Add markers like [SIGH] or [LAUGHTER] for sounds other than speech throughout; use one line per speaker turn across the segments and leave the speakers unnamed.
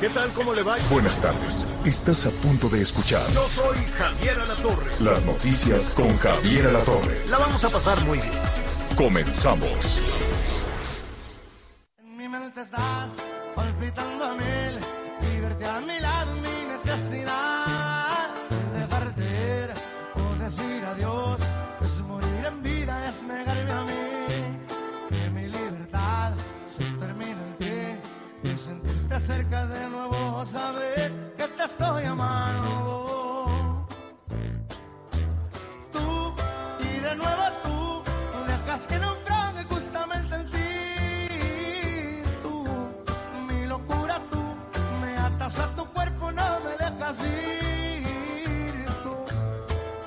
¿Qué tal? ¿Cómo le va?
Buenas tardes. Estás a punto de escuchar
Yo soy Javier Alatorre.
las noticias con Javier Alatorre.
La vamos a pasar muy bien.
Comenzamos.
En mi mente estás palpitando a mil y verte a mi lado mi necesidad de partir o decir adiós es morir en vida es negarme a mí y sentirte cerca de nuevo saber que te estoy amando. Tú y de nuevo tú dejas que naufrague justamente en ti. Tú mi locura tú me atas a tu cuerpo no me dejas ir. Tú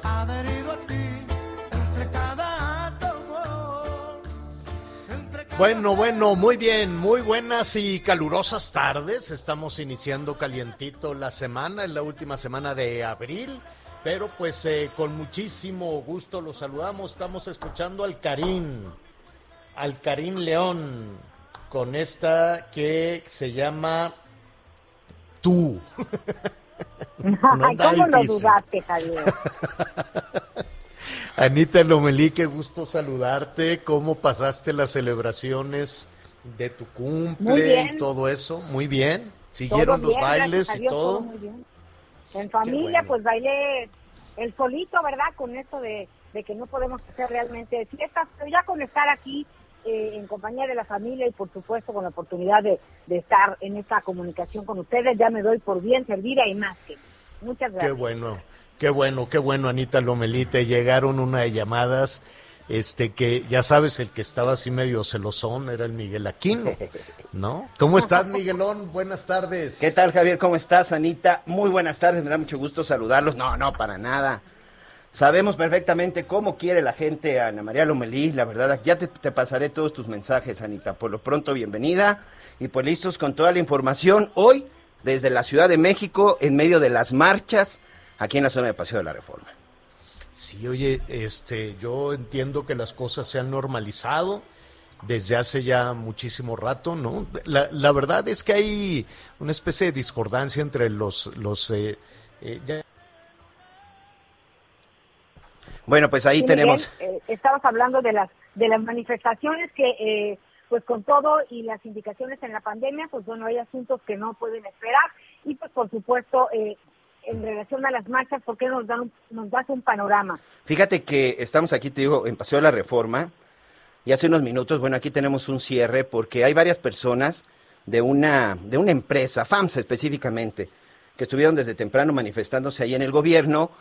adherido a ti
Bueno, bueno, muy bien, muy buenas y calurosas tardes. Estamos iniciando calientito la semana, es la última semana de abril, pero pues eh, con muchísimo gusto los saludamos. Estamos escuchando al Karim, al Karim León, con esta que se llama Tú. [LAUGHS] [LAUGHS] No
¿Cómo lo dudaste, Javier? [LAUGHS]
Anita Lomelí, qué gusto saludarte. ¿Cómo pasaste las celebraciones de tu cumple y todo eso? Muy bien. ¿Siguieron
Todo
los bailes
a
y
Dios,
todo?
muy bien. En familia,
bueno.
pues bailé el solito, ¿verdad? Con esto de, de que no podemos hacer realmente fiestas, pero ya con estar aquí eh, en compañía de la familia y por supuesto con la oportunidad de, de estar en esta comunicación con ustedes, ya me doy por bien servida y más que. Muchas
Qué
gracias.
bueno, qué bueno, qué bueno, Anita Lomelí. Te llegaron una de llamadas, este que ya sabes, el que estaba así medio celosón era el Miguel Aquino, ¿no? ¿Cómo estás, Miguelón? Buenas tardes.
¿Qué tal, Javier? ¿Cómo estás, Anita? Muy buenas tardes, me da mucho gusto saludarlos. No, no, para nada. Sabemos perfectamente cómo quiere la gente Ana María Lomelí, la verdad. Ya te, te pasaré todos tus mensajes, Anita. Por lo pronto, bienvenida. Y pues listos con toda la información. Hoy, desde la Ciudad de México, en medio de las marchas, aquí en la zona de Paseo de la Reforma.
Sí, oye, este, yo entiendo que las cosas se han normalizado desde hace ya muchísimo rato, ¿no? La, la verdad es que hay una especie de discordancia entre los, los, eh, eh, ya-
Bueno, pues ahí
Sí,
tenemos...
Miguel, eh, estabas hablando de las de las manifestaciones que, eh, pues con todo y las indicaciones en la pandemia, pues bueno, hay asuntos que no pueden esperar y pues por supuesto eh, en relación a las marchas, ¿por qué nos dan nos das un panorama?
Fíjate que estamos aquí, te digo, en Paseo de la Reforma, y hace unos minutos, bueno, aquí tenemos un cierre porque hay varias personas de una, de una empresa, FAMSA específicamente, que estuvieron desde temprano manifestándose ahí en el gobierno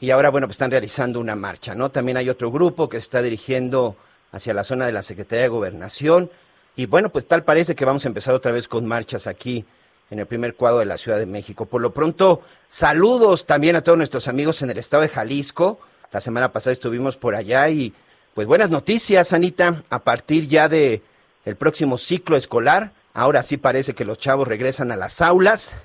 y ahora, bueno, pues están realizando una marcha, ¿no? También hay otro grupo que está dirigiendo hacia la zona de la Secretaría de Gobernación y bueno, pues tal parece que vamos a empezar otra vez con marchas aquí en el primer cuadro de la Ciudad de México. Por lo pronto, saludos también a todos nuestros amigos en el estado de Jalisco. La semana pasada estuvimos por allá y pues buenas noticias, Anita, a partir ya de el próximo ciclo escolar. Ahora sí parece que los chavos regresan a las aulas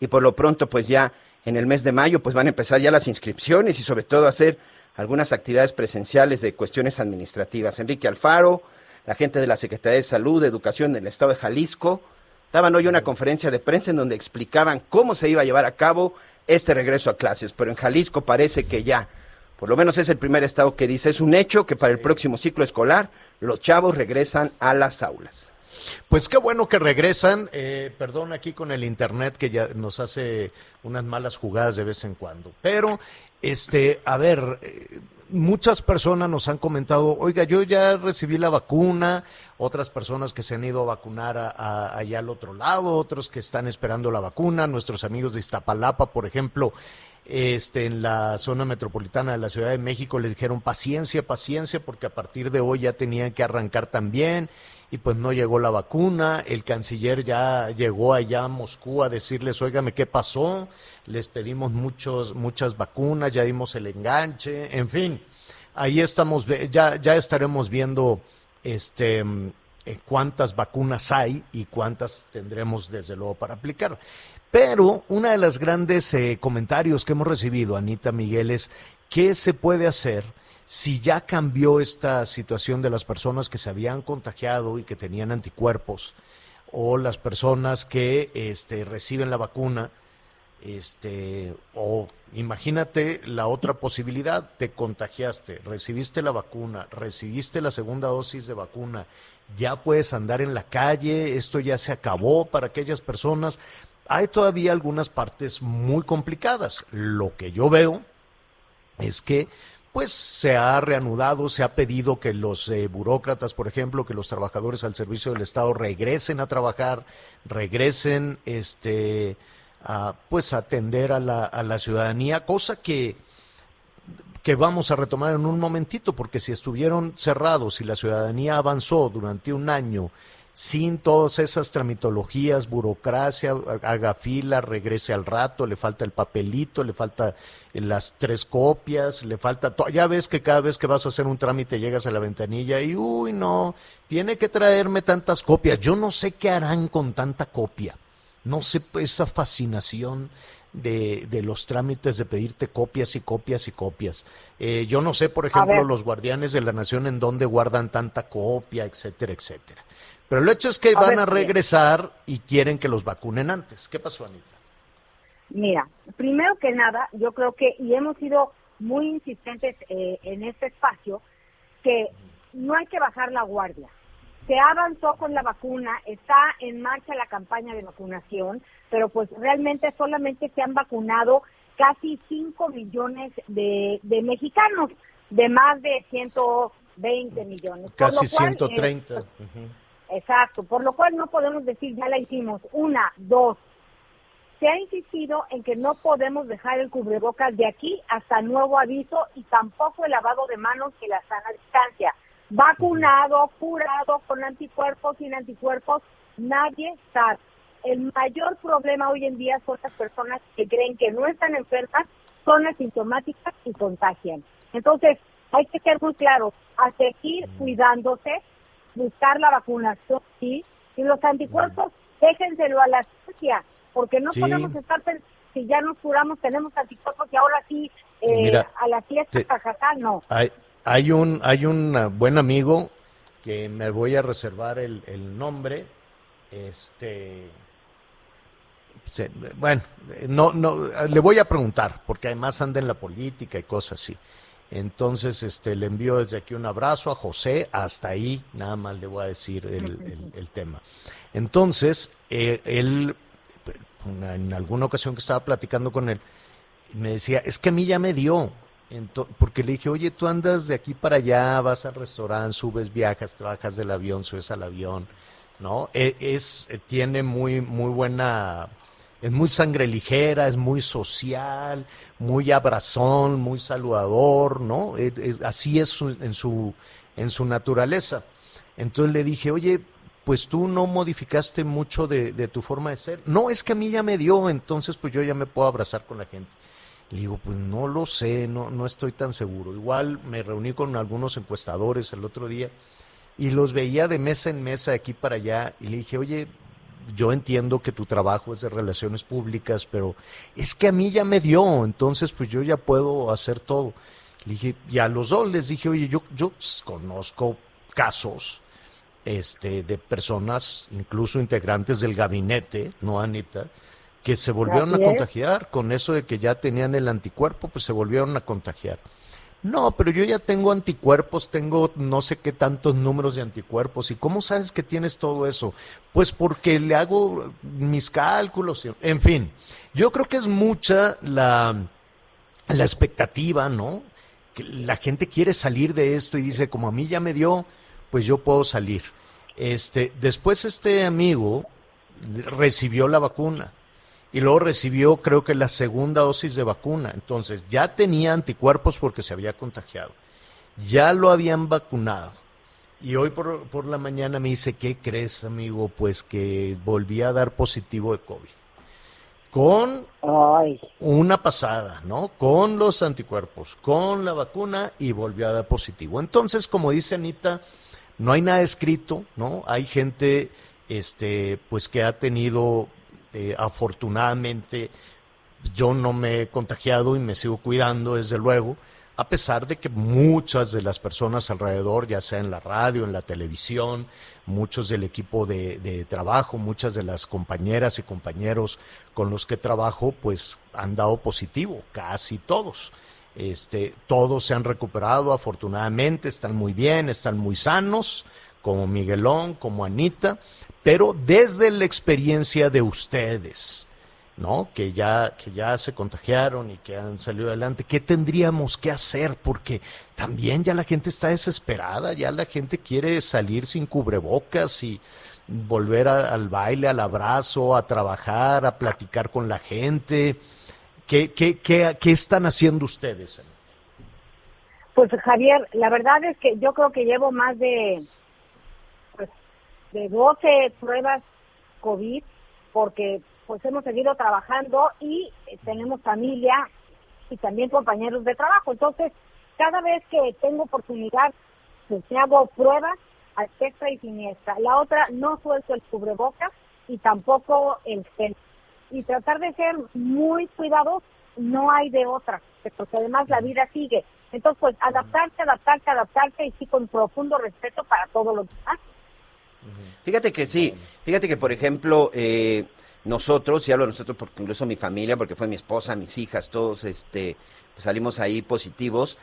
y por lo pronto pues ya en el mes de mayo pues van a empezar ya las inscripciones y sobre todo hacer algunas actividades presenciales de cuestiones administrativas. Enrique Alfaro, la gente de la Secretaría de Salud, de Educación del Estado de Jalisco, daban hoy una conferencia de prensa en donde explicaban cómo se iba a llevar a cabo este regreso a clases, pero en Jalisco parece que ya, por lo menos es el primer estado que dice, es un hecho que para el próximo ciclo escolar los chavos regresan a las aulas.
Pues qué bueno que regresan. Eh, perdón aquí con el internet que ya nos hace unas malas jugadas de vez en cuando. Pero, este, a ver, eh, muchas personas nos han comentado, oiga, yo ya recibí la vacuna, otras personas que se han ido a vacunar a- allá al otro lado, otros que están esperando la vacuna, nuestros amigos de Iztapalapa, por ejemplo, este, en la zona metropolitana de la Ciudad de México les dijeron paciencia, paciencia, porque a partir de hoy ya tenían que arrancar también y pues no llegó la vacuna, el canciller ya llegó allá a Moscú a decirles, óigame, ¿qué pasó? Les pedimos muchos, muchas vacunas, ya dimos el enganche, en fin, ahí estamos, ya, ya estaremos viendo este eh, cuántas vacunas hay y cuántas tendremos desde luego para aplicar. Pero una de las grandes eh, comentarios que hemos recibido, Anita Miguel, es qué se puede hacer si ya cambió esta situación de las personas que se habían contagiado y que tenían anticuerpos o las personas que este, reciben la vacuna, este, o imagínate la otra posibilidad, te contagiaste, recibiste la vacuna, recibiste la segunda dosis de vacuna, ya puedes andar en la calle, esto ya se acabó para aquellas personas. Hay todavía algunas partes muy complicadas. Lo que yo veo es que pues se ha reanudado, se ha pedido que los eh, burócratas, por ejemplo, que los trabajadores al servicio del Estado regresen a trabajar, regresen este, a, pues atender a la, a la ciudadanía, cosa que, que vamos a retomar en un momentito, porque si estuvieron cerrados y la ciudadanía avanzó durante un año sin todas esas tramitologías, burocracia, haga fila, regrese al rato, le falta el papelito, le falta las tres copias, le falta Ya ves que cada vez que vas a hacer un trámite llegas a la ventanilla y, uy, no, tiene que traerme tantas copias. Yo no sé qué harán con tanta copia. No sé esa fascinación de, de, los trámites de pedirte copias y copias y copias. Eh, yo no sé, por ejemplo, los guardianes de la nación en dónde guardan tanta copia, etcétera, etcétera. Pero el hecho es que van a regresar y quieren que los vacunen antes. ¿Qué pasó, Anita?
Mira, primero que nada, yo creo que, y hemos sido muy insistentes eh, en este espacio, que no hay que bajar la guardia. Se avanzó con la vacuna, está en marcha la campaña de vacunación, pero pues realmente solamente se han vacunado casi 5 millones de, mexicanos, de más de 120 millones.
Casi 130.
Exacto, por lo cual no podemos decir ya la hicimos. Una, dos. Se ha insistido en que no podemos dejar el cubrebocas de aquí hasta nuevo aviso y tampoco el lavado de manos y la sana distancia. Vacunado, curado, con anticuerpos, sin anticuerpos, nadie sabe. El mayor problema hoy en día son las personas que creen que no están enfermas, son asintomáticas y contagian. Entonces, hay que ser muy claros, a seguir cuidándose, buscar la vacunación, sí, y los anticuerpos, déjenselo a la ciencia, porque no podemos estar si ya nos curamos, tenemos anticuerpos y ahora sí, eh, a la fiesta, te, no.
Hay, hay, un, hay un buen amigo que me voy a reservar el, el nombre, este bueno, no, no, le voy a preguntar, porque además anda en la política y cosas así. Entonces, este, le envío desde aquí un abrazo a José, hasta ahí nada más le voy a decir el, tema. Entonces, eh, él, en alguna ocasión que estaba platicando con él, me decía, es que a mí ya me dio, porque le dije, oye, tú andas de aquí para allá, vas al restaurante, subes, viajas, trabajas del avión, subes al avión, ¿no? E, es, tiene muy, muy buena es muy sangre ligera, es muy social, muy abrazón, muy saludador, ¿no? así es en, su, en su naturaleza. Entonces le dije, oye, pues tú no modificaste mucho de, tu forma de ser. No, es que a mí ya me dio, entonces pues yo ya me puedo abrazar con la gente. Le digo, pues no lo sé, no, no estoy tan seguro. Igual me reuní con algunos encuestadores el otro día y los veía de mesa en mesa aquí para allá y le dije, oye, yo entiendo que tu trabajo es de relaciones públicas, pero es que a mí ya me dio, entonces pues yo ya puedo hacer todo. Le dije, y a los dos les dije, oye, yo, yo conozco casos este, de personas, incluso integrantes del gabinete, ¿no, Anita? Que se volvieron a contagiar con eso de que ya tenían el anticuerpo, pues se volvieron a contagiar. No, pero yo ya tengo anticuerpos, tengo no sé qué tantos números de anticuerpos. ¿Y cómo sabes que tienes todo eso? Pues porque le hago mis cálculos. En fin, yo creo que es mucha la, la expectativa, ¿no? Que la gente quiere salir de esto y dice, como a mí ya me dio, pues yo puedo salir. Este, después este amigo recibió la vacuna y luego recibió creo que la segunda dosis de vacuna. Entonces ya tenía anticuerpos porque se había contagiado. Ya lo habían vacunado. Y hoy por, por la mañana me dice, ¿qué crees, amigo? Pues que volví a dar positivo de COVID. Con
Ay,
una pasada, ¿no? Con los anticuerpos, con la vacuna y volvió a dar positivo. Entonces, como dice Anita, no hay nada escrito, ¿no? Hay gente, este, pues que ha tenido, eh, afortunadamente, yo no me he contagiado y me sigo cuidando, desde luego, a pesar de que muchas de las personas alrededor, ya sea en la radio, en la televisión, muchos del equipo de, de trabajo, muchas de las compañeras y compañeros con los que trabajo, pues han dado positivo, casi todos. Este, todos se han recuperado, afortunadamente, están muy bien, están muy sanos, como Miguelón, como Anita, pero desde la experiencia de ustedes, ¿no? Que ya, que ya se contagiaron y que han salido adelante. ¿Qué tendríamos que hacer? Porque también ya la gente está desesperada, ya la gente quiere salir sin cubrebocas y volver al baile, al abrazo, a trabajar, a platicar con la gente. ¿Qué, qué, qué, están haciendo ustedes?
Pues Javier, la verdad es que yo creo que llevo más de, de 12 pruebas COVID porque pues hemos seguido trabajando y eh, tenemos familia y también compañeros de trabajo. Entonces, cada vez que tengo oportunidad, pues hago pruebas a extra y siniestra. La otra, no suelto el cubrebocas y tampoco el gel. Y tratar de ser muy cuidadosos, no hay de otra, porque además la vida sigue. Entonces, pues adaptarse, adaptarse, adaptarse y sí con profundo respeto para todos los demás.
Fíjate que sí, fíjate que por ejemplo, eh, nosotros, y hablo de nosotros porque incluso mi familia, porque fue mi esposa, mis hijas, todos este, pues salimos ahí positivos.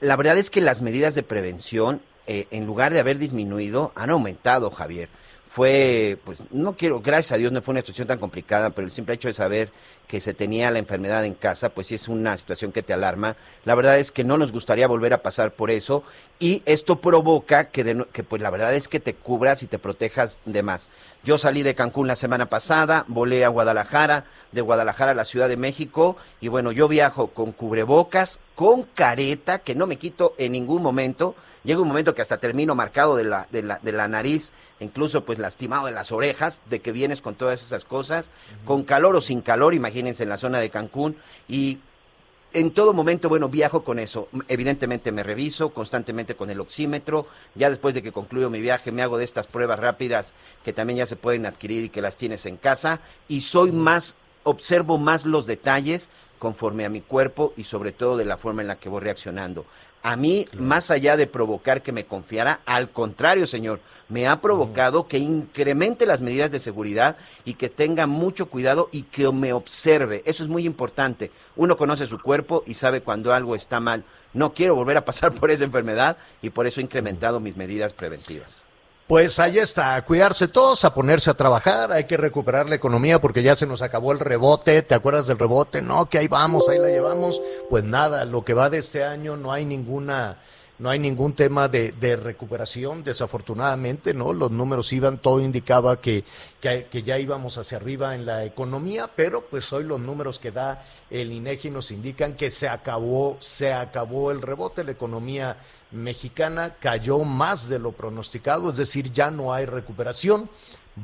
La verdad es que las medidas de prevención, eh, en lugar de haber disminuido, han aumentado, Javier. Fue, pues, no quiero, gracias a Dios no fue una situación tan complicada, pero el simple hecho de saber que se tenía la enfermedad en casa, pues sí es una situación que te alarma. La verdad es que no nos gustaría volver a pasar por eso y esto provoca que, de que pues la verdad es que te cubras y te protejas de más. Yo salí de Cancún la semana pasada, volé a Guadalajara, de Guadalajara a la Ciudad de México y bueno, yo viajo con cubrebocas, con careta, que no me quito en ningún momento. Llega un momento que hasta termino marcado de la, de la, de la nariz, incluso pues lastimado de las orejas, de que vienes con todas esas cosas, con calor o sin calor, imagínense en la zona de Cancún, y en todo momento, bueno, viajo con eso. Evidentemente me reviso constantemente con el oxímetro. Ya después de que concluyo mi viaje, me hago de estas pruebas rápidas que también ya se pueden adquirir y que las tienes en casa. Y soy más, observo más los detalles conforme a mi cuerpo y sobre todo de la forma en la que voy reaccionando. A mí, más allá de provocar que me confiara, al contrario, señor, me ha provocado que incremente las medidas de seguridad y que tenga mucho cuidado y que me observe. Eso es muy importante. Uno conoce su cuerpo y sabe cuando algo está mal. No quiero volver a pasar [LAUGHS] por esa enfermedad y por eso he incrementado mis medidas preventivas.
Pues ahí está, a cuidarse todos, a ponerse a trabajar, hay que recuperar la economía porque ya se nos acabó el rebote, ¿te acuerdas del rebote? No, que ahí vamos, ahí la llevamos. Pues nada, lo que va de este año no hay ninguna, no hay ningún tema de, de recuperación, desafortunadamente, ¿no? Los números iban, todo indicaba que, que, que ya íbamos hacia arriba en la economía, pero pues hoy los números que da el INEGI nos indican que se acabó, se acabó el rebote, la economía mexicana cayó más de lo pronosticado, es decir, ya no hay recuperación,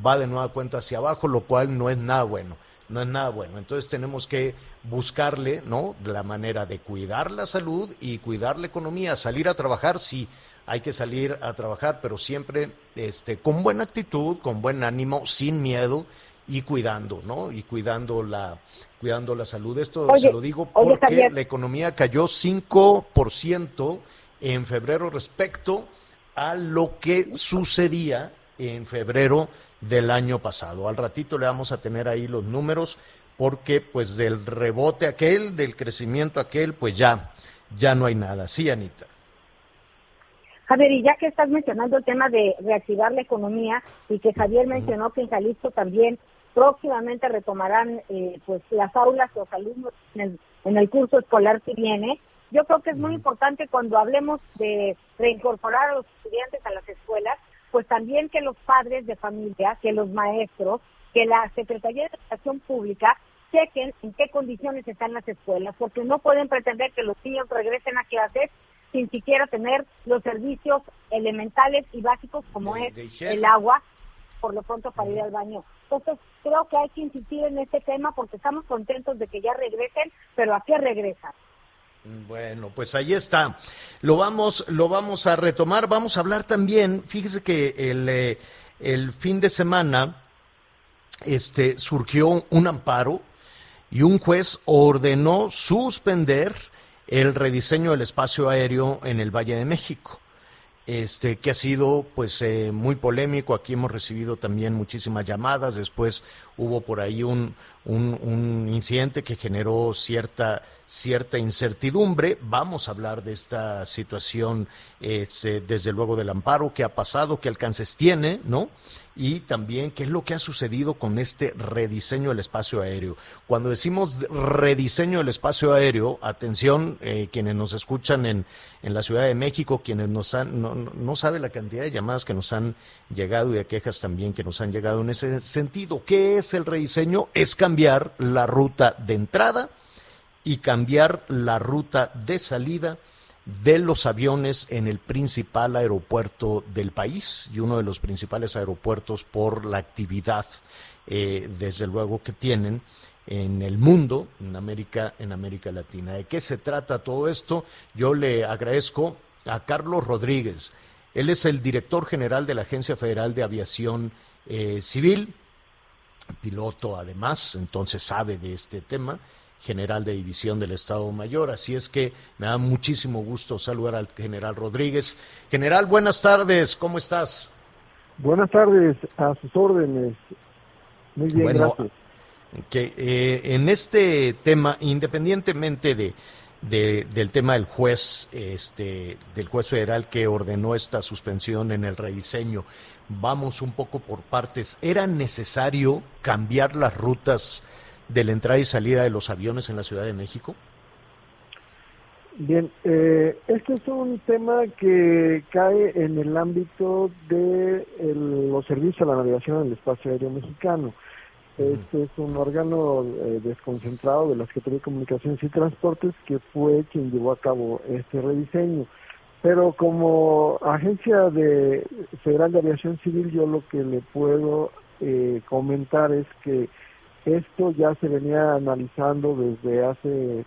va de nueva cuenta hacia abajo, lo cual no es nada bueno, no es nada bueno. Entonces tenemos que buscarle, ¿no? La manera de cuidar la salud y cuidar la economía, salir a trabajar, sí, hay que salir a trabajar, pero siempre este, con buena actitud, con buen ánimo, sin miedo y cuidando, ¿no? Y cuidando la, cuidando la salud. Esto
Oye,
se lo digo porque la economía cayó 5% en febrero respecto a lo que sucedía en febrero del año pasado. Al ratito le vamos a tener ahí los números porque pues del rebote aquel, del crecimiento aquel, pues ya, ya no hay nada. Sí, Anita.
Javier, y ya que estás mencionando el tema de reactivar la economía y que Javier mencionó que en Jalisco también próximamente retomarán eh, pues las aulas los alumnos en el, en el curso escolar que viene, yo creo que es muy importante cuando hablemos de reincorporar a los estudiantes a las escuelas, pues también que los padres de familia, que los maestros, que la Secretaría de Educación Pública chequen en qué condiciones están las escuelas, porque no pueden pretender que los niños regresen a clases sin siquiera tener los servicios elementales y básicos como
De-
es
de
el agua, por lo pronto para ir al baño. Entonces, creo que hay que insistir en este tema porque estamos contentos de que ya regresen, pero ¿a qué regresan?
Bueno, pues ahí está. Lo vamos, lo vamos a retomar. Vamos a hablar también. Fíjese que el, eh, el fin de semana este, surgió un amparo y un juez ordenó suspender el rediseño del espacio aéreo en el Valle de México. Este, que ha sido pues eh, muy polémico. Aquí hemos recibido también muchísimas llamadas. Después hubo por ahí un, un, un incidente que generó cierta, cierta incertidumbre. Vamos a hablar de esta situación, este, desde luego del amparo, qué ha pasado, qué alcances tiene, ¿no? y también qué es lo que ha sucedido con este rediseño del espacio aéreo. Cuando decimos rediseño del espacio aéreo, atención, eh, quienes nos escuchan en, en la Ciudad de México, quienes nos han, no, no, sabe la cantidad de llamadas que nos han llegado y de quejas también que nos han llegado en ese sentido. ¿Qué es el rediseño? Es cambiar la ruta de entrada y cambiar la ruta de salida de los aviones en el principal aeropuerto del país y uno de los principales aeropuertos por la actividad, eh, desde luego, que tienen en el mundo, en América, en América Latina. ¿De qué se trata todo esto? Yo le agradezco a Carlos Rodríguez. Él es el director general de la Agencia Federal de Aviación eh, Civil, piloto además, entonces sabe de este tema general de división del Estado Mayor. Así es que me da muchísimo gusto saludar al general Rodríguez. General, buenas tardes, ¿cómo estás?
Buenas tardes, a sus órdenes. Muy bien,
Bueno,
gracias.
Que eh, en este tema, independientemente de, de- del tema del juez, este, del juez federal que ordenó esta suspensión en el rediseño, vamos un poco por partes. ¿Era necesario cambiar las rutas de la entrada y salida de los aviones en la Ciudad de México?
Bien, eh, este es un tema que cae en el ámbito de el- los servicios a la navegación en el espacio aéreo mexicano. Este es un órgano eh, desconcentrado de la Secretaría de Comunicaciones y Transportes que fue quien llevó a cabo este rediseño. Pero como agencia de federal de aviación civil, yo lo que le puedo eh, comentar es que esto ya se venía analizando desde hace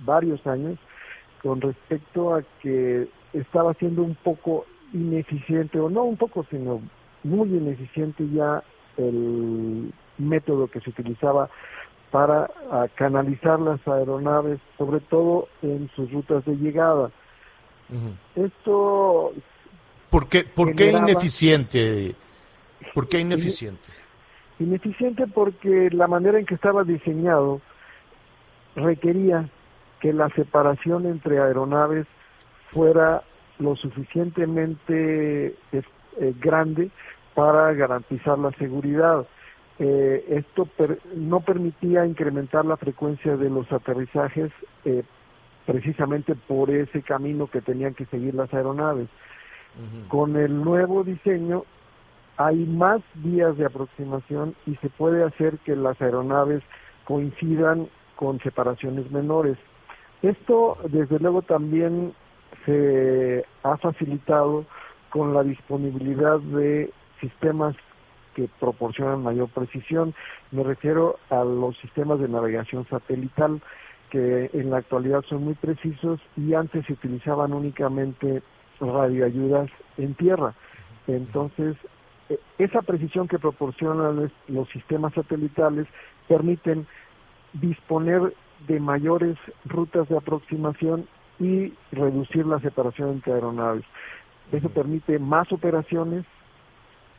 varios años con respecto a que estaba siendo un poco ineficiente, o no un poco, sino muy ineficiente ya el método que se utilizaba para ah, canalizar las aeronaves, sobre todo en sus rutas de llegada. Esto
¿Por qué, por qué
Generaba-
ineficiente? ¿Por qué ineficiente?
Ineficiente porque la manera en que estaba diseñado requería que la separación entre aeronaves fuera lo suficientemente eh, grande para garantizar la seguridad. Eh, esto per- no permitía incrementar la frecuencia de los aterrizajes eh, precisamente por ese camino que tenían que seguir las aeronaves. Con el nuevo diseño hay más vías de aproximación y se puede hacer que las aeronaves coincidan con separaciones menores. Esto, desde luego, también se ha facilitado con la disponibilidad de sistemas que proporcionan mayor precisión. Me refiero a los sistemas de navegación satelital, que en la actualidad son muy precisos y antes se utilizaban únicamente radioayudas en tierra. Entonces, esa precisión que proporcionan los sistemas satelitales permiten disponer de mayores rutas de aproximación y reducir la separación entre aeronaves. Eso permite más operaciones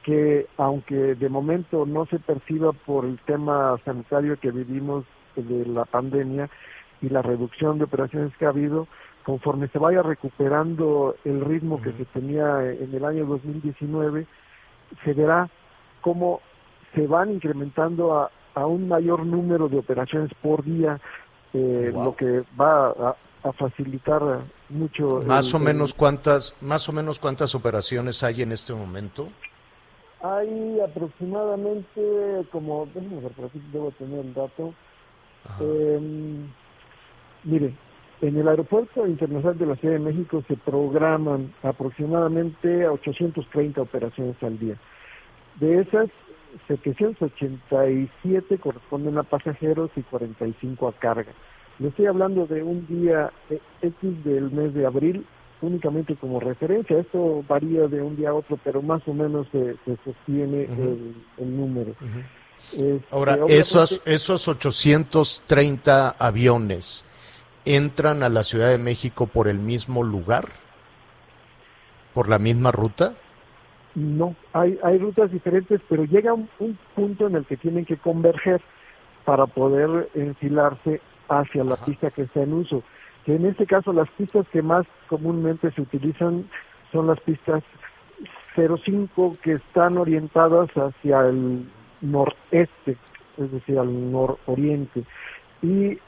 que, aunque de momento no se perciba por el tema sanitario que vivimos de la pandemia y la reducción de operaciones que ha habido, conforme se vaya recuperando el ritmo que se tenía en el año 2019, se verá cómo se van incrementando a, a un mayor número de operaciones por día, eh,
Wow.
lo que va a, a facilitar mucho.
Más
el-
o
el-
menos cuántas, más o menos cuántas operaciones hay en este momento.
Hay aproximadamente, como, déjenme ver, por aquí debo tener el dato. Eh, mire, En el Aeropuerto Internacional de la Ciudad de México se programan aproximadamente 830 operaciones al día. De esas, 787 corresponden a pasajeros y 45 a carga. Le estoy hablando de un día eh, X del mes de abril únicamente como referencia. Esto varía de un día a otro, pero más o menos se, se sostiene el, el número. Este,
Ahora, esos, esos 830 aviones entran a la Ciudad de México por el mismo lugar, por la misma ruta.
No, hay, hay rutas diferentes, pero llega un, un punto en el que tienen que converger para poder enfilarse hacia la pista que está en uso. Que en este caso las pistas que más comúnmente se utilizan son las pistas 05 que están orientadas hacia el noreste, es decir, al nororiente. Y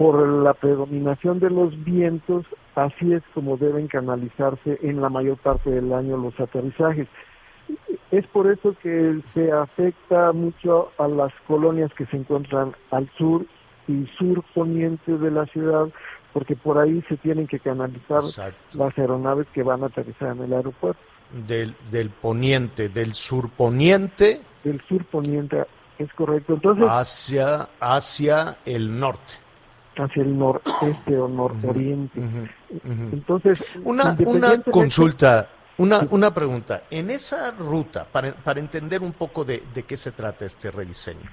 por la predominación de los vientos, así es como deben canalizarse en la mayor parte del año los aterrizajes. Es por eso que se afecta mucho a las colonias que se encuentran al sur y sur poniente de la ciudad, porque por ahí se tienen que canalizar
Exacto.
las aeronaves que van a aterrizar en el aeropuerto.
Del, del poniente, del surponiente
Del sur poniente es correcto. Entonces,
hacia, hacia el norte.
Hacia el noreste o nororiente. Entonces,
Una, una consulta, una, una pregunta. En esa ruta, para, para entender un poco de, de qué se trata este rediseño,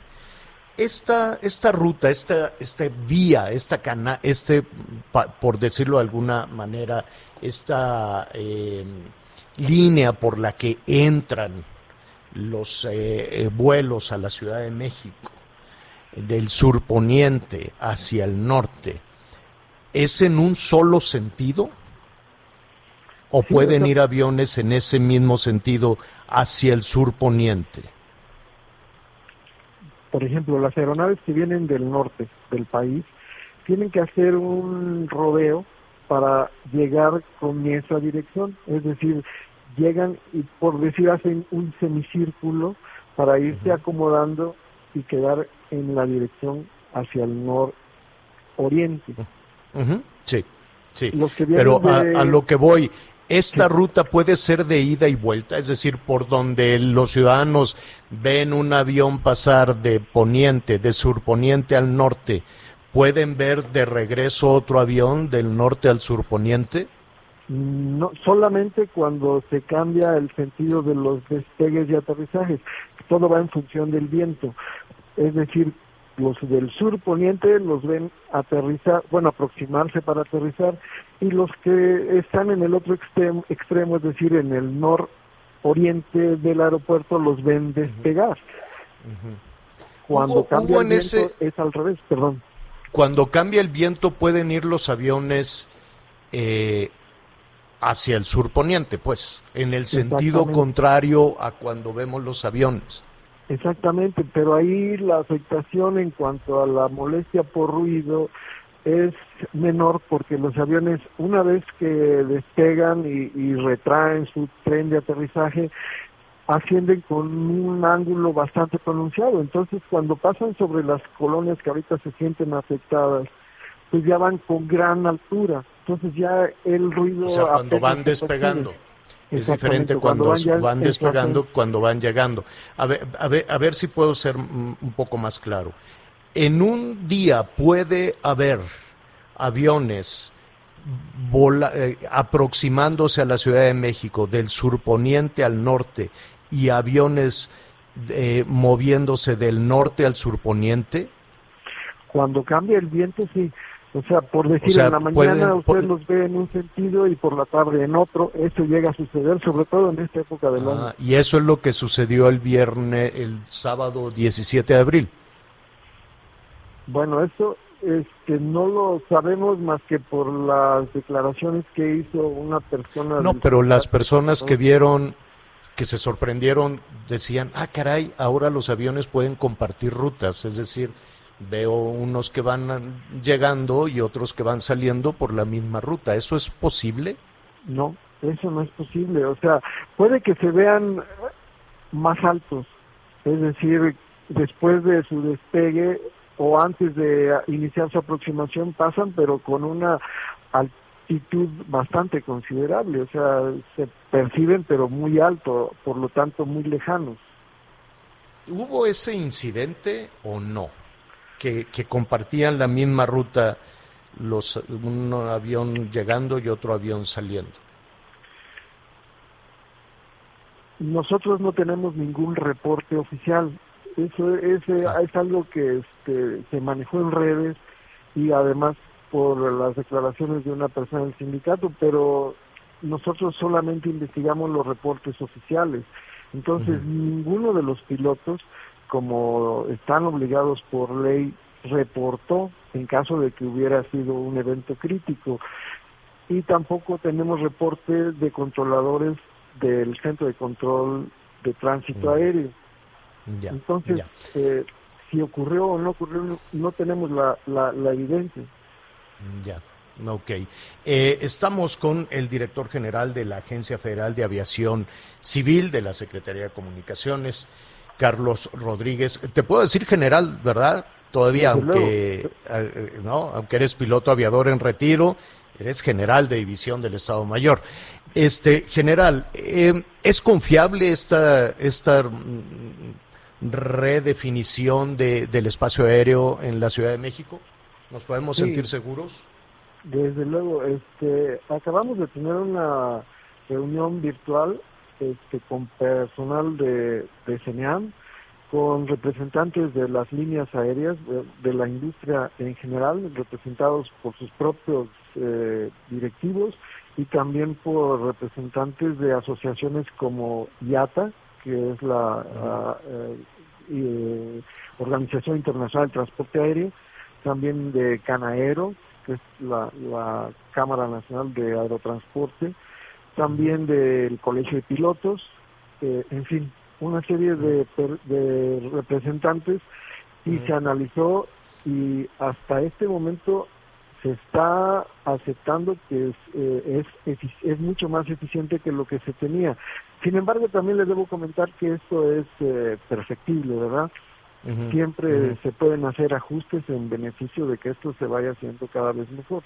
esta, esta ruta, esta, esta vía, esta cana, este, pa- por decirlo de alguna manera, esta eh, línea por la que entran los eh, eh, vuelos a la Ciudad de México, del surponiente hacia el norte, ¿es en un solo sentido? ¿O
Sí,
pueden ir aviones en ese mismo sentido hacia el surponiente?
por ejemplo, las aeronaves que vienen del norte del país tienen que hacer un rodeo para llegar con esa dirección, es decir, llegan y por decir hacen un semicírculo para irse acomodando y quedar en la dirección hacia el nororiente.
Sí, sí. Pero a,
de-
a lo que voy, esta ruta puede ser de ida y vuelta, es decir, por donde los ciudadanos ven un avión pasar de poniente, de surponiente al norte, ¿pueden ver de regreso otro avión del norte al surponiente?
No, solamente cuando se cambia el sentido de los despegues y aterrizajes. Todo va en función del viento. Es decir, los del sur poniente los ven aterrizar, bueno, aproximarse para aterrizar, y los que están en el otro extremo, extremo es decir, en el nororiente del aeropuerto, los ven despegar. Cuando
Hubo-
cambia
hubo
el
en
viento
ese-
es al revés, perdón.
Cuando cambia el viento pueden ir los aviones eh, hacia el surponiente, pues, en el sentido contrario a cuando vemos los aviones.
Exactamente, pero ahí la afectación en cuanto a la molestia por ruido es menor porque los aviones una vez que despegan y, y retraen su tren de aterrizaje ascienden con un ángulo bastante pronunciado. Entonces cuando pasan sobre las colonias que ahorita se sienten afectadas, pues ya van con gran altura. Entonces ya el ruido...
O sea, cuando van
percibe.
Es diferente cuando, van, despegando, cuando van llegando. A ver, a ver, a ver si puedo ser un poco más claro. En un día puede haber aviones vola- eh, aproximándose a la Ciudad de México del surponiente al norte y aviones eh, moviéndose del norte al surponiente.
Cuando cambia el viento, sí. O sea, por decir,
sea,
en la mañana
pueden-
usted los ve en un sentido y por la tarde en otro. Eso llega a suceder, sobre todo en esta época del año.
Ah, y eso es lo que sucedió el viernes, el sábado 17 de abril.
Bueno, eso este, no lo sabemos más que por las declaraciones que hizo una persona.
No, pero las personas que vieron, que se sorprendieron, decían, ah, caray, ahora los aviones pueden compartir rutas, es decir, veo unos que van llegando y otros que van saliendo por la misma ruta. ¿Eso es posible?
No, eso no es posible. O sea, puede que se vean más altos. Es decir, después de su despegue o antes de iniciar su aproximación pasan, pero con una altitud bastante considerable, o sea, se perciben pero muy alto, por lo tanto muy lejanos.
¿Hubo ese incidente o no? Que, que compartían la misma ruta los un avión llegando y otro avión saliendo.
Nosotros no tenemos ningún reporte oficial. Eso es,
Ah.
es algo que este, se manejó en redes y además por las declaraciones de una persona del sindicato, pero nosotros solamente investigamos los reportes oficiales. Entonces, ninguno de los pilotos, como están obligados por ley, reportó en caso de que hubiera sido un evento crítico. Y tampoco tenemos reportes de controladores del Centro de Control de Tránsito
Mm.
Aéreo.
Ya,
Entonces,
ya.
eh, si ocurrió o no ocurrió, no, no tenemos la, la, la evidencia.
Ya, ok. Eh, estamos con el director general de la Agencia Federal de Aviación Civil de la Secretaría de Comunicaciones, Carlos Rodríguez. Te puedo decir general, ¿verdad? Todavía, aunque, eh, ¿no? aunque eres piloto aviador en retiro, eres general de división del Estado Mayor. Este, general, eh, ¿es confiable esta, esta mm, redefinición de, del espacio aéreo en la Ciudad de México? ¿Nos podemos
Sí.
sentir seguros?
Desde luego, este, acabamos de tener una reunión virtual este, con personal de, de CENEAM, con representantes de las líneas aéreas, de, de la industria en general, representados por sus propios eh, directivos y también por representantes de asociaciones como IATA, que es la ah, eh, eh, Organización Internacional del Transporte Aéreo, también de Canaero, que es la, la Cámara Nacional de Aerotransporte, también del Colegio de Pilotos, eh, en fin, una serie de, de representantes y se analizó y hasta este momento se está aceptando que es, eh, es, es mucho más eficiente que lo que se tenía. Sin embargo, también les debo comentar que esto es eh, perfectible, ¿verdad? Siempre se pueden hacer ajustes en beneficio de que esto se vaya haciendo cada vez mejor.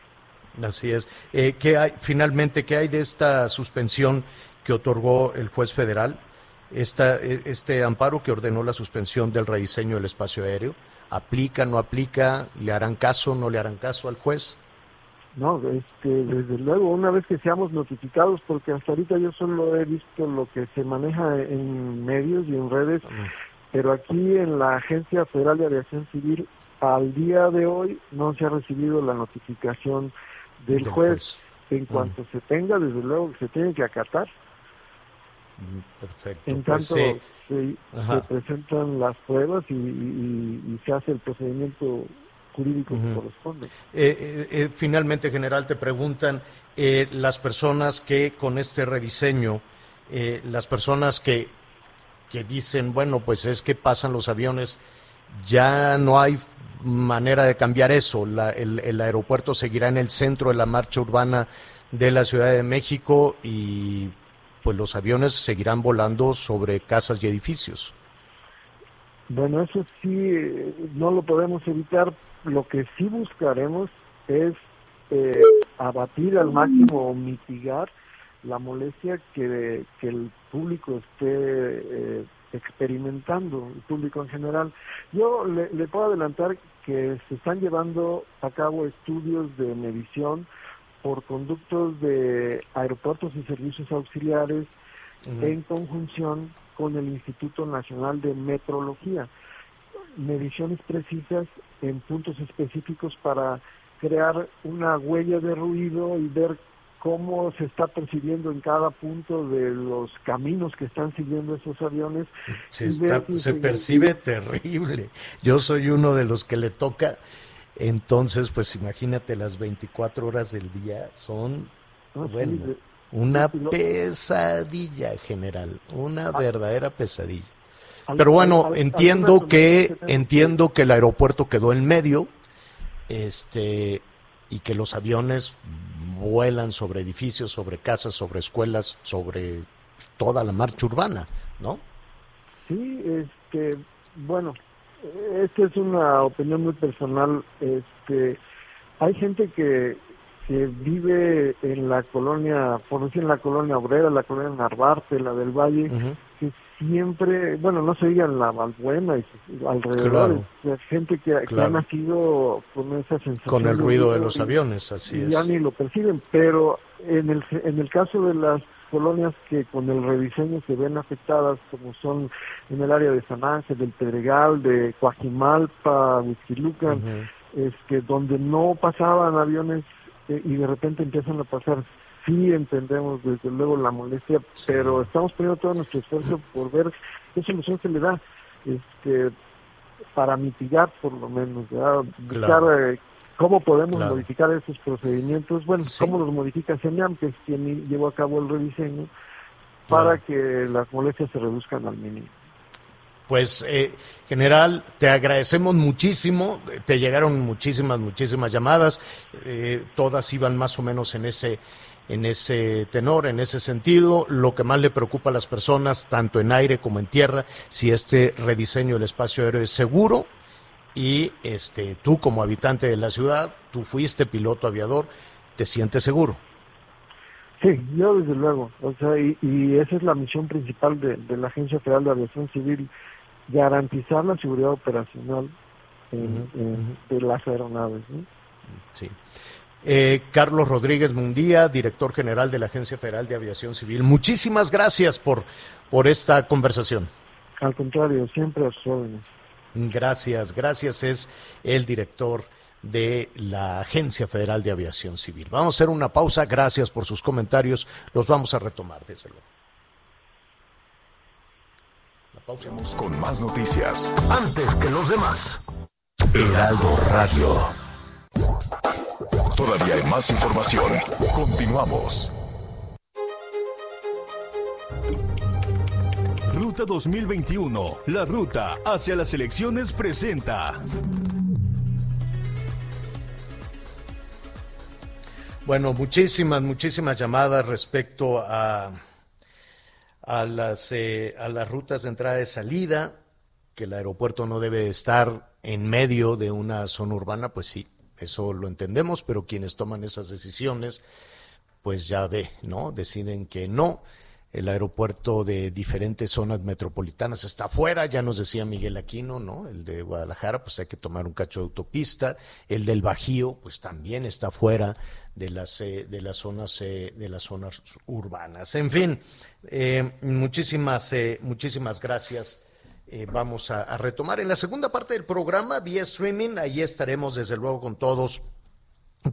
Así es. Eh, ¿qué hay, finalmente, ¿qué hay de esta suspensión que otorgó el juez federal? Esta, eh, este amparo que ordenó la suspensión del rediseño del espacio aéreo. ¿Aplica, no aplica? ¿Le harán caso, no le harán caso al juez?
No, este, desde luego, una vez que seamos notificados, porque hasta ahorita yo solo he visto lo que se maneja en medios y en redes, pero aquí en la Agencia Federal de Aviación Civil, al día de hoy no se ha recibido la notificación del, juez. En cuanto se tenga, desde luego, se tiene que acatar.
Perfecto.
En
Pues,
tanto se, presentan las pruebas y, y- y se hace el procedimiento jurídico que corresponde.
Eh, eh, eh, finalmente, general, te preguntan eh, las personas que con este rediseño, eh, las personas que, que dicen, bueno, pues es que pasan los aviones, ya no hay manera de cambiar eso, la- el, el aeropuerto seguirá en el centro de la marcha urbana de la Ciudad de México y pues los aviones seguirán volando sobre casas y edificios.
Bueno, eso sí, eh, no lo podemos evitar. Lo que sí buscaremos es eh, abatir al máximo o mitigar la molestia que, que el público esté eh, experimentando, el público en general. Yo le, le puedo adelantar que se están llevando a cabo estudios de medición por conductos de aeropuertos y servicios auxiliares en conjunción con el Instituto Nacional de Metrología. Mediciones precisas en puntos específicos para crear una huella de ruido y ver cómo se está percibiendo en cada punto de los caminos que están siguiendo esos aviones.
Se,
y
está-
ver si
se percibe terrible. Yo soy uno de los que le toca. Entonces, pues imagínate, las 24 horas del día son,
Ah,
bueno, una pesadilla general, una verdadera pesadilla. Pero bueno, entiendo que entiendo que el aeropuerto quedó en medio, este, y que los aviones vuelan sobre edificios, sobre casas, sobre escuelas, sobre toda la marcha urbana, ¿no?
Sí, este, bueno, esta es una opinión muy personal. Este, hay gente que, que vive en la colonia, por decir en la colonia obrera, la colonia Narvarte, la del Valle, siempre, bueno, no se diga la Valbuena y sus alrededores,
Claro.
gente que, ha nacido con esa sensación.
Con el ruido de los
y-
aviones, así
y
es.
ya ni lo perciben, pero en el, en el caso de las colonias que con el rediseño se ven afectadas, como son en el área de San Ángel, del Pedregal, de Coajimalpa, Huizquilucan,
Ujú.
este, donde no pasaban aviones eh, y de repente empiezan a pasar. Sí entendemos desde luego la molestia, pero estamos poniendo todo nuestro esfuerzo por ver qué solución se le da este, para mitigar por lo menos, ¿verdad? buscar eh, cómo podemos
Claro.
modificar esos procedimientos, bueno,
Sí.
cómo los modifica CENIAM, que es quien llevó a cabo el rediseño, para
Claro.
que las molestias se reduzcan al mínimo.
Pues, eh, general, te agradecemos muchísimo. Te llegaron muchísimas, muchísimas llamadas. Eh, todas iban más o menos en ese, en ese tenor, en ese sentido. Lo que más le preocupa a las personas, tanto en aire como en tierra, si este rediseño del espacio aéreo es seguro. Y este, tú, como habitante de la ciudad, tú fuiste piloto aviador, te sientes seguro.
Sí, yo desde luego, o sea, y, y esa es la misión principal de, de la Agencia Federal de Aviación Civil, garantizar la seguridad operacional en- de las aeronaves. ¿no?
Sí. Eh, Carlos Rodríguez Mundía, director general de la Agencia Federal de Aviación Civil. Muchísimas gracias por, por esta conversación.
Al contrario, siempre a sus órdenes.
Gracias, gracias. Es el director de la Agencia Federal de Aviación Civil. Vamos a hacer una pausa. Gracias por sus comentarios. Los vamos a retomar, desde luego. La pausa.
Vamos con más noticias.
Antes que los demás.
Heraldo Radio. Todavía hay más información. Continuamos.
Ruta 2021, la ruta hacia las elecciones presenta.
Bueno, muchísimas, muchísimas llamadas respecto a, a, las, eh, a las rutas de entrada y salida, que el aeropuerto no debe estar en medio de una zona urbana, pues sí, eso lo entendemos, pero quienes toman esas decisiones, pues ya ve, ¿no? Deciden que no. El aeropuerto de diferentes zonas metropolitanas está afuera, ya nos decía Miguel Aquino, ¿no? El de Guadalajara, pues hay que tomar un cacho de autopista. El del Bajío, pues también está fuera de las, eh, de las zonas, eh, de las zonas urbanas. En fin, eh, muchísimas, eh, muchísimas gracias. Eh, vamos a, a retomar en la segunda parte del programa vía streaming. Ahí estaremos desde luego con todos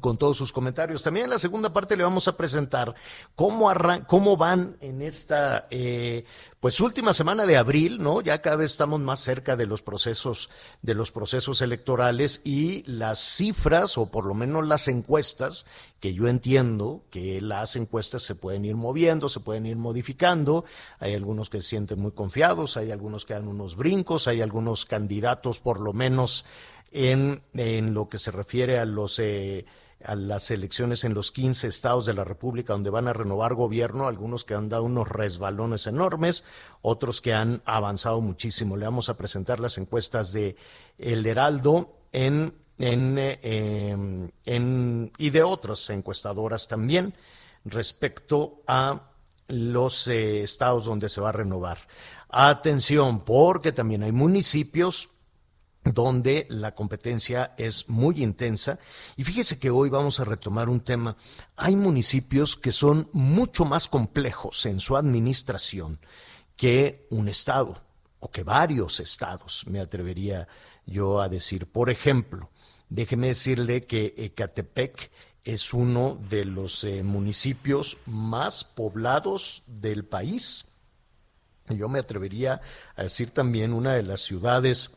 con todos sus comentarios. También en la segunda parte le vamos a presentar cómo, arran cómo van en esta eh, pues última semana de abril, ¿no? Ya cada vez estamos más cerca de los procesos de los procesos electorales y las cifras o por lo menos las encuestas que yo entiendo que las encuestas se pueden ir moviendo, se pueden ir modificando. Hay algunos que se sienten muy confiados, hay algunos que dan unos brincos, hay algunos candidatos por lo menos en, en lo que se refiere a los eh, a las elecciones en los 15 estados de la República donde van a renovar gobierno, algunos que han dado unos resbalones enormes, otros que han avanzado muchísimo. Le vamos a presentar las encuestas de El Heraldo en, en, eh, em, en- y de otras encuestadoras también respecto a los eh, estados donde se va a renovar. Atención, porque también hay municipios donde la competencia es muy intensa. Y fíjese que hoy vamos a retomar un tema. Hay municipios que son mucho más complejos en su administración que un estado o que varios estados, me atrevería yo a decir. Por ejemplo, déjeme decirle que Ecatepec es uno de los eh, municipios más poblados del país. Yo me atrevería a decir también una de las ciudades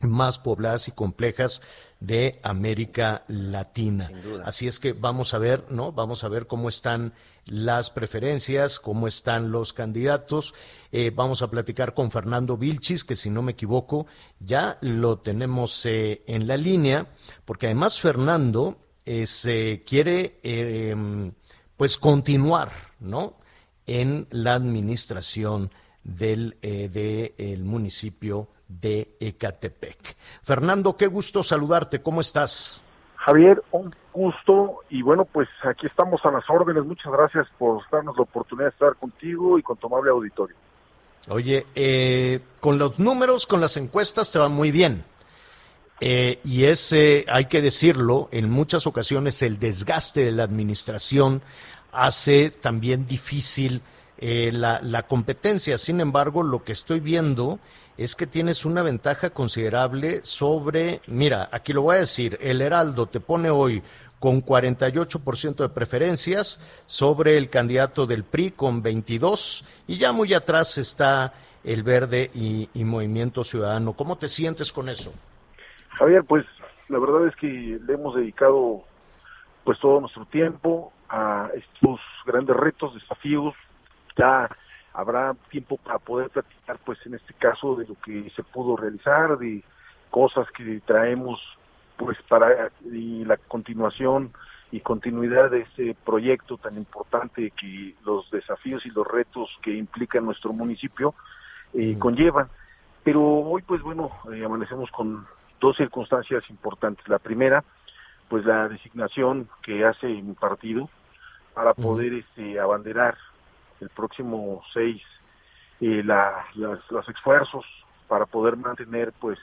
más pobladas y complejas de América Latina. Así es que vamos a ver, ¿no? Vamos a ver cómo están las preferencias, cómo están los candidatos. Eh, vamos a platicar con Fernando Vilchis, que si no me equivoco, ya lo tenemos eh, en la línea, porque además Fernando eh, se quiere eh, pues continuar, ¿no? En la administración del de el municipio de Ecatepec. Fernando, qué gusto saludarte, ¿cómo estás?
Javier, un gusto y bueno, pues aquí estamos a las órdenes. Muchas gracias por darnos la oportunidad de estar contigo y con tu amable auditorio.
Oye, eh, con los números, con las encuestas te va muy bien. Eh, y ese, hay que decirlo, en muchas ocasiones el desgaste de la administración hace también difícil eh, la, la, competencia. Sin embargo, lo que estoy viendo es que tienes una ventaja considerable sobre, mira, aquí lo voy a decir, el Heraldo te pone hoy con 48% de preferencias sobre el candidato del PRI con 22 y ya muy atrás está el Verde y, y Movimiento Ciudadano. ¿Cómo te sientes con eso?
Javier, pues la verdad es que le hemos dedicado pues todo nuestro tiempo a estos grandes retos, desafíos. Ya habrá tiempo para poder platicar, pues en este caso, de lo que se pudo realizar, de cosas que traemos, pues para y la continuación y continuidad de este proyecto tan importante que los desafíos y los retos que implica nuestro municipio eh, conllevan. Pero hoy, pues bueno, eh, amanecemos con dos circunstancias importantes. La primera, pues la designación que hace mi partido para poder este, abanderar el próximo 6 eh, la, los esfuerzos para poder mantener pues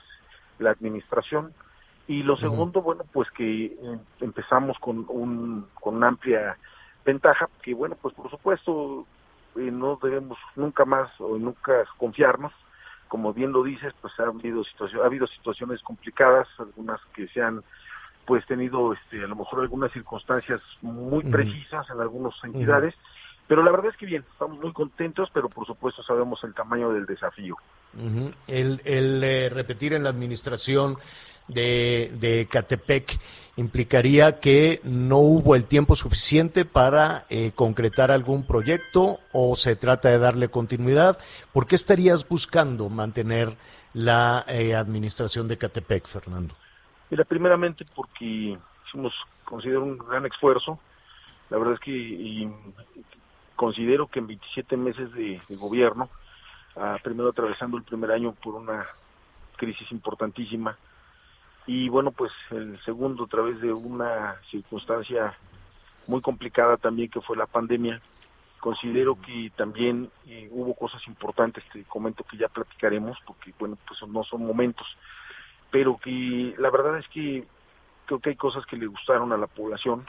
la administración. Y lo segundo bueno pues que eh, empezamos con un con una amplia ventaja que bueno pues por supuesto eh, no debemos nunca más o nunca confiarnos. Como bien lo dices pues ha habido situaciones ha habido situaciones complicadas algunas que se han pues tenido este a lo mejor algunas circunstancias muy precisas en algunas entidades pero la verdad es que bien, estamos muy contentos, pero por supuesto sabemos el tamaño del desafío.
El, el eh, repetir en la administración de, de Catepec implicaría que no hubo el tiempo suficiente para eh, concretar algún proyecto o se trata de darle continuidad. ¿Por qué estarías buscando mantener la eh, administración de Catepec, Fernando?
Mira, primeramente porque hicimos, considero un gran esfuerzo. La verdad es que y, considero que en 27 meses de, de gobierno, uh, primero atravesando el primer año por una crisis importantísima y bueno, pues el segundo a través de una circunstancia muy complicada también que fue la pandemia, considero que también eh, hubo cosas importantes, te comento que ya platicaremos, porque bueno, pues no son momentos, pero que la verdad es que creo que hay cosas que le gustaron a la población,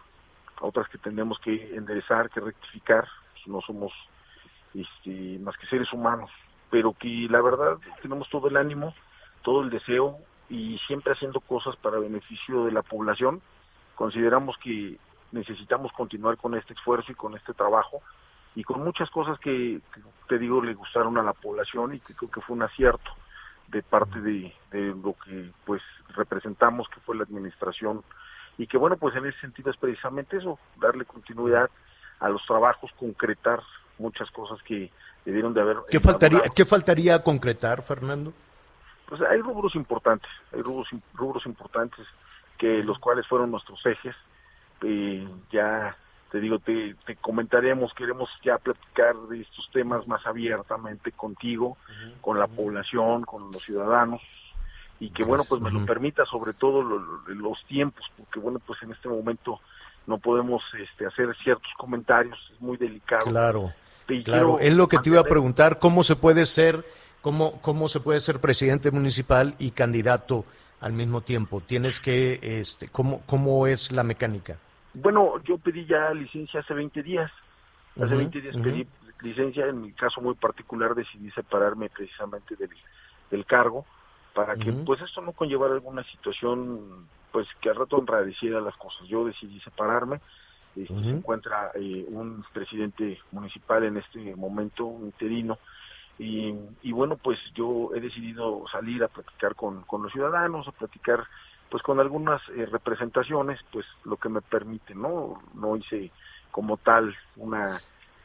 otras que tenemos que enderezar, que rectificar, no somos este, más que seres humanos, pero que la verdad tenemos todo el ánimo, todo el deseo y siempre haciendo cosas para beneficio de la población. Consideramos que necesitamos continuar con este esfuerzo y con este trabajo y con muchas cosas que, te digo le gustaron a la población y que creo que fue un acierto de parte de, de lo que pues representamos que fue la administración y que bueno pues en ese sentido es precisamente eso darle continuidad a los trabajos, concretar muchas cosas que debieron de haber.
¿Qué faltaría, ¿qué faltaría concretar, Fernando?
Pues hay rubros importantes, hay rubros, rubros importantes que los cuales fueron nuestros ejes. Eh, ya te digo, te, te, comentaremos, queremos ya platicar de estos temas más abiertamente contigo, uh -huh, con la uh -huh. población, con los ciudadanos, y que bueno, pues me lo permita sobre todo lo, lo, los tiempos, porque bueno, pues en este momento no podemos este, hacer ciertos comentarios, es muy delicado.
Claro, y claro, es lo que te iba a preguntar, ¿cómo se puede ser, cómo, cómo se puede ser presidente municipal y candidato al mismo tiempo? Tienes que, este, ¿cómo, cómo es la mecánica?
Bueno, yo pedí ya licencia hace 20 días, hace uh -huh, 20 días uh -huh. pedí licencia, en mi caso muy particular decidí separarme precisamente del, del cargo, para que uh -huh. pues esto no conllevara alguna situación pues que al rato enradeciera las cosas. Yo decidí separarme. Este, uh -huh. Se encuentra eh, un presidente municipal en este momento, un interino, y, y, bueno, pues yo he decidido salir a platicar con, con los ciudadanos, a platicar pues con algunas eh, representaciones, pues lo que me permite, ¿no? No hice como tal una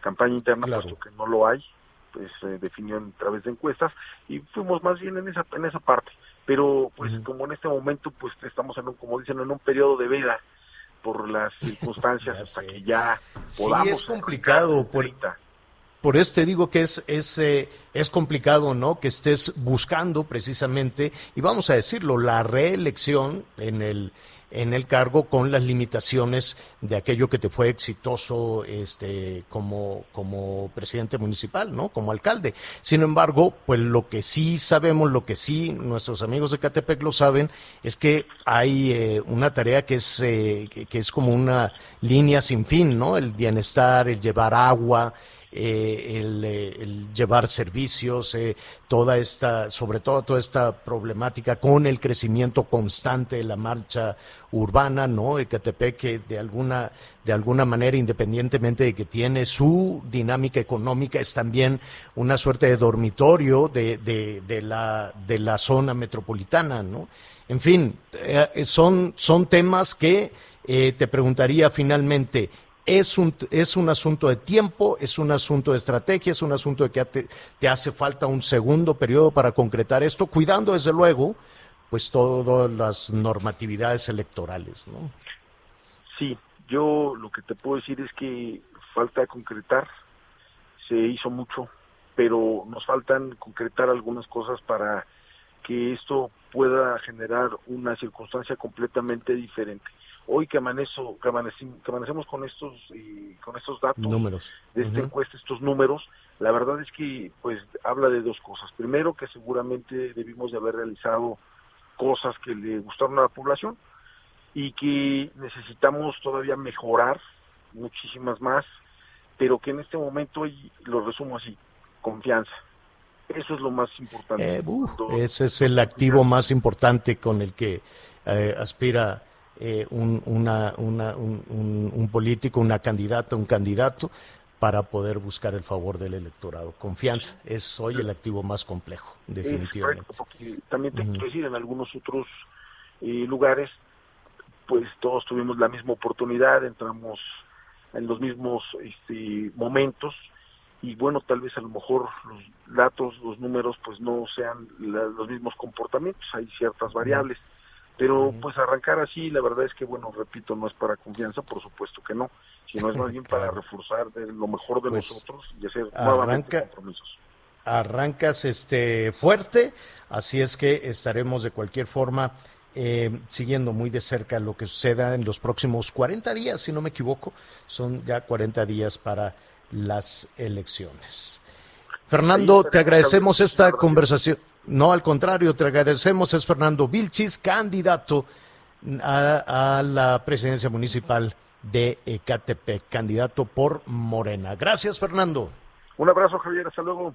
campaña interna, claro. puesto que no lo hay, pues se definió a través de encuestas, y fuimos más bien en esa, en esa parte pero pues uh -huh. como en este momento pues estamos en un, como dicen, en un periodo de veda por las [LAUGHS] circunstancias hasta que ya podamos
sí es complicado por por eso te digo que es, es, eh, es complicado, ¿no? Que estés buscando precisamente, y vamos a decirlo, la reelección en el, en el cargo con las limitaciones de aquello que te fue exitoso este, como, como presidente municipal, ¿no? Como alcalde. Sin embargo, pues lo que sí sabemos, lo que sí nuestros amigos de Catepec lo saben, es que hay eh, una tarea que es, eh, que, que es como una línea sin fin, ¿no? El bienestar, el llevar agua, eh, el, eh, el llevar servicios, eh, toda esta, sobre todo toda esta problemática con el crecimiento constante de la marcha urbana, ¿no? Ecatepec que de alguna, de alguna manera, independientemente de que tiene su dinámica económica, es también una suerte de dormitorio de, de, de la, de la zona metropolitana, ¿no? En fin, eh, son, son temas que eh, te preguntaría finalmente, es un, es un asunto de tiempo, es un asunto de estrategia, es un asunto de que te, te hace falta un segundo periodo para concretar esto, cuidando desde luego pues todas las normatividades electorales, ¿no?
Sí, yo lo que te puedo decir es que falta concretar, se hizo mucho, pero nos faltan concretar algunas cosas para que esto pueda generar una circunstancia completamente diferente. Hoy que, amanezco, que, amanecimos, que amanecemos con estos y con estos datos
números.
de esta encuesta, estos números, la verdad es que pues habla de dos cosas. Primero, que seguramente debimos de haber realizado cosas que le gustaron a la población y que necesitamos todavía mejorar muchísimas más, pero que en este momento, y lo resumo así, confianza. Eso es lo más importante.
Eh, uh, ese es el activo más importante con el que eh, aspira eh, un, una- una- un- un- un político, una candidata, un candidato para poder buscar el favor del electorado. Confianza es hoy el activo más complejo, definitivamente.
correcto, porque también te
Ujú.
quiero decir, en algunos otros eh, lugares, pues todos tuvimos la misma oportunidad, entramos en los mismos este, momentos y bueno, tal vez a lo mejor los datos, los números, pues no sean la- los mismos comportamientos, hay ciertas variables, pero pues arrancar así, la verdad es que bueno, repito, no es para confianza, por supuesto que no, sino es más bien para reforzar de lo mejor de
Pues,
nosotros y hacer nuevamente
arranca-
compromisos.
arrancas este fuerte, así es que estaremos de cualquier forma eh, siguiendo muy de cerca lo que suceda en los próximos 40 días, si no me equivoco, son ya 40 días para las elecciones. Fernando, te agradecemos esta conversación. No, al contrario, te agradecemos. Es Fernando Vilchis, candidato a, a la presidencia municipal de Ecatepec, candidato por Morena. Gracias, Fernando.
Un abrazo, Javier, hasta luego.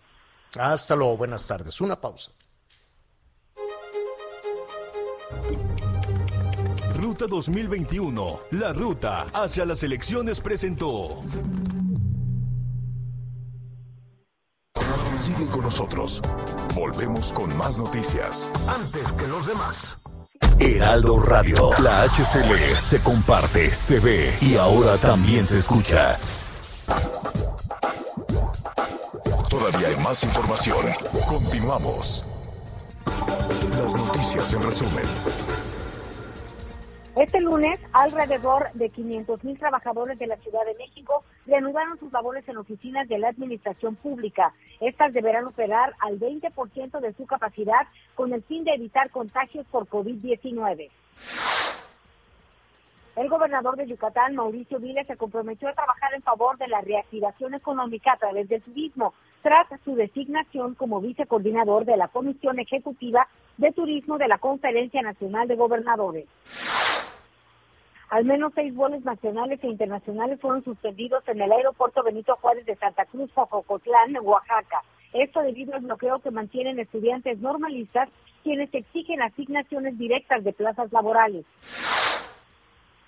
Hasta luego, buenas tardes. Una pausa.
Ruta 2021, la ruta hacia las elecciones presentó.
Sigue con nosotros. Volvemos con más noticias.
Antes que los demás.
Heraldo Radio. La HCL se comparte, se ve y ahora también se escucha. Todavía hay más información. Continuamos. Las noticias en resumen.
Este lunes, alrededor de 500 mil trabajadores de la Ciudad de México reanudaron sus labores en oficinas de la administración pública. Estas deberán operar al 20% de su capacidad con el fin de evitar contagios por COVID-19. El gobernador de Yucatán, Mauricio Vila, se comprometió a trabajar en favor de la reactivación económica a través del turismo, tras su designación como vicecoordinador de la Comisión Ejecutiva de Turismo de la Conferencia Nacional de Gobernadores. Al menos seis vuelos nacionales e internacionales fueron suspendidos en el aeropuerto Benito Juárez de Santa Cruz, Jococotlán, Oaxaca. Esto debido al bloqueo que mantienen estudiantes normalistas, quienes exigen asignaciones directas de plazas laborales.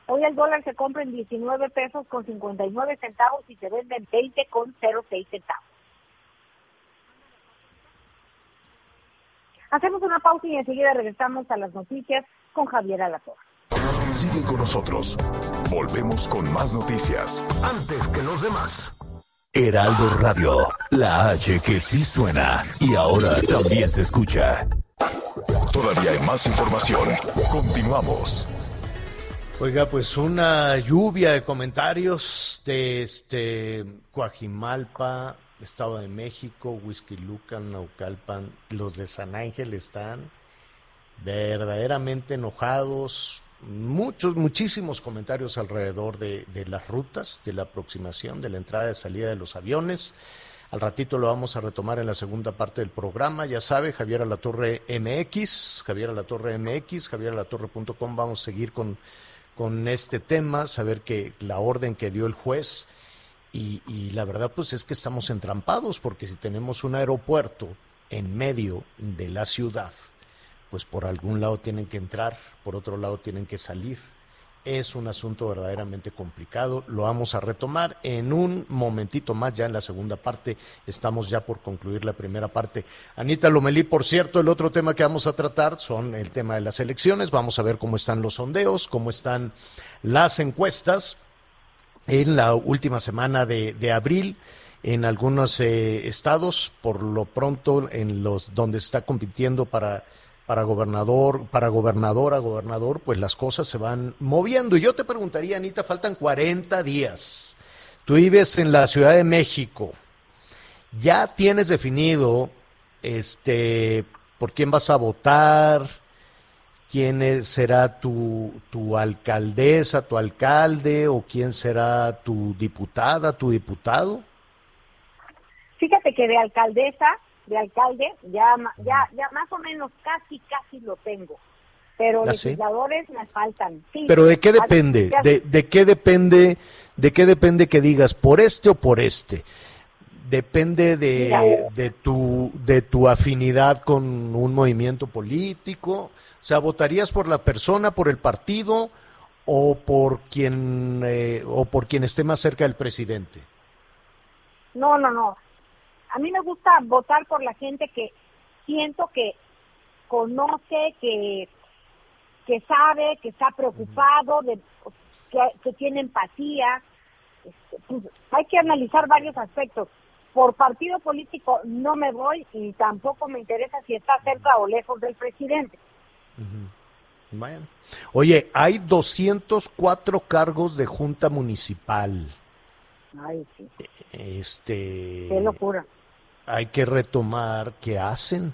Hoy el dólar se compra en 19 pesos con 59 centavos y se vende en 20 con 06 centavos. Hacemos una pausa y enseguida regresamos a las noticias con Javier Alatorre.
Sigue con nosotros. Volvemos con más noticias.
Antes que los demás.
Heraldo Radio. La H que sí suena y ahora también se escucha. Todavía hay más información. Continuamos.
Oiga, pues una lluvia de comentarios de este Coajimalpa, Estado de México, Whisky Lucan, Naucalpan, los de San Ángel están verdaderamente enojados. Muchos, muchísimos comentarios alrededor de, de las rutas, de la aproximación, de la entrada y salida de los aviones. Al ratito lo vamos a retomar en la segunda parte del programa. Ya sabe, Javier Alatorre MX, Javier Alatorre MX, javieralatorre.com. Vamos a seguir con, con este tema, saber que la orden que dio el juez. Y, y la verdad, pues es que estamos entrampados, porque si tenemos un aeropuerto en medio de la ciudad, pues por algún lado tienen que entrar, por otro lado tienen que salir es un asunto verdaderamente complicado. Lo vamos a retomar en un momentito más, ya en la segunda parte. Estamos ya por concluir la primera parte. Anita Lomelí, por cierto, el otro tema que vamos a tratar son el tema de las elecciones. Vamos a ver cómo están los sondeos, cómo están las encuestas en la última semana de, abril en algunos eh, estados, por lo pronto en los donde está compitiendo para para gobernador, para gobernadora, gobernador, pues las cosas se van moviendo. Y yo te preguntaría, Anita, faltan 40 días. Tú vives en la Ciudad de México. ¿Ya tienes definido este por quién vas a votar? ¿Quién será tu, tu alcaldesa, tu alcalde o quién será tu diputada, tu diputado?
Fíjate que de alcaldesa de alcalde, ya, ya, ya más o menos casi, casi lo tengo. Pero ¿Ah, legisladores me faltan.
Pero ¿de qué depende? ¿De, ¿De qué depende? ¿De qué depende que digas por este o por este? Depende de, de, tu, de tu afinidad con un movimiento político. O sea, ¿votarías por la persona, por el partido o por quien, eh, o por quien esté más cerca del presidente?
No, no, no a mí me gusta votar por la gente que siento que conoce, que, que sabe, que está preocupado, de, que, tiene empatía. Este, pues, hay que analizar varios aspectos. Por partido político no me voy y tampoco me interesa si está cerca o lejos del presidente.
Oye, hay 204 cargos de junta municipal.
Ay, sí.
Este.
Qué locura
hay que retomar qué hacen,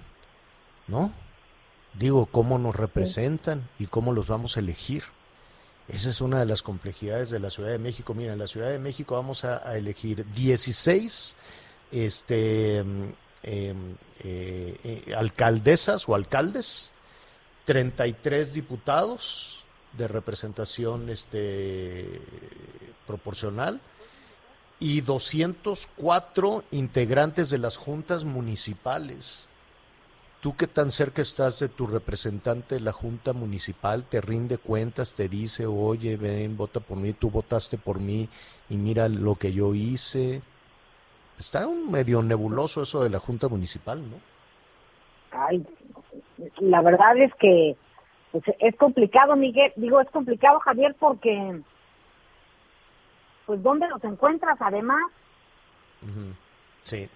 ¿no? Digo, cómo nos representan y cómo los vamos a elegir. Esa es una de las complejidades de la Ciudad de México. Mira, en la Ciudad de México vamos a, elegir 16 este, em, em, eh, eh, alcaldesas o alcaldes, 33 diputados de representación este, proporcional, y 204 integrantes de las juntas municipales. ¿Tú qué tan cerca estás de tu representante de la junta municipal? ¿Te rinde cuentas? ¿Te dice, oye, ven, vota por mí, tú votaste por mí y mira lo que yo hice? Está un medio nebuloso eso de la junta municipal, ¿no?
Ay, la verdad es que pues, es complicado, Miguel. Digo, es complicado, Javier, porque pues ¿dónde los encuentras además?
Sí,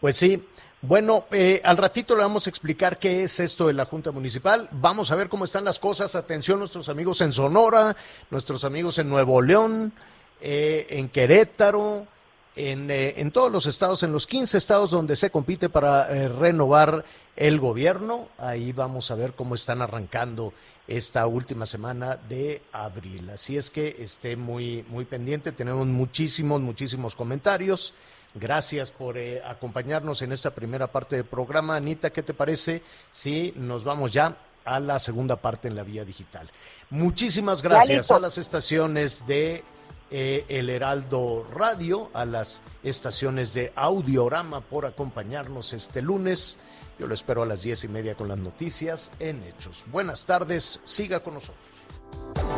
pues sí. Bueno, eh, al ratito le vamos a explicar qué es esto de la Junta Municipal. Vamos a ver cómo están las cosas. Atención, nuestros amigos en Sonora, nuestros amigos en Nuevo León, eh, en Querétaro, en, eh, en, todos los estados, en los 15 estados donde se compite para renovar el gobierno. Ahí vamos a ver cómo están arrancando esta última semana de abril. Así es que esté muy, muy pendiente. Tenemos muchísimos, muchísimos comentarios. Gracias por eh, acompañarnos en esta primera parte del programa. Anita, ¿qué te parece si nos vamos ya a la segunda parte en la vía digital? Muchísimas gracias a las estaciones de eh, El Heraldo Radio, a las estaciones de Audiorama por acompañarnos este lunes. Yo lo espero a las diez y media con las noticias en Hechos. Buenas tardes, siga con nosotros.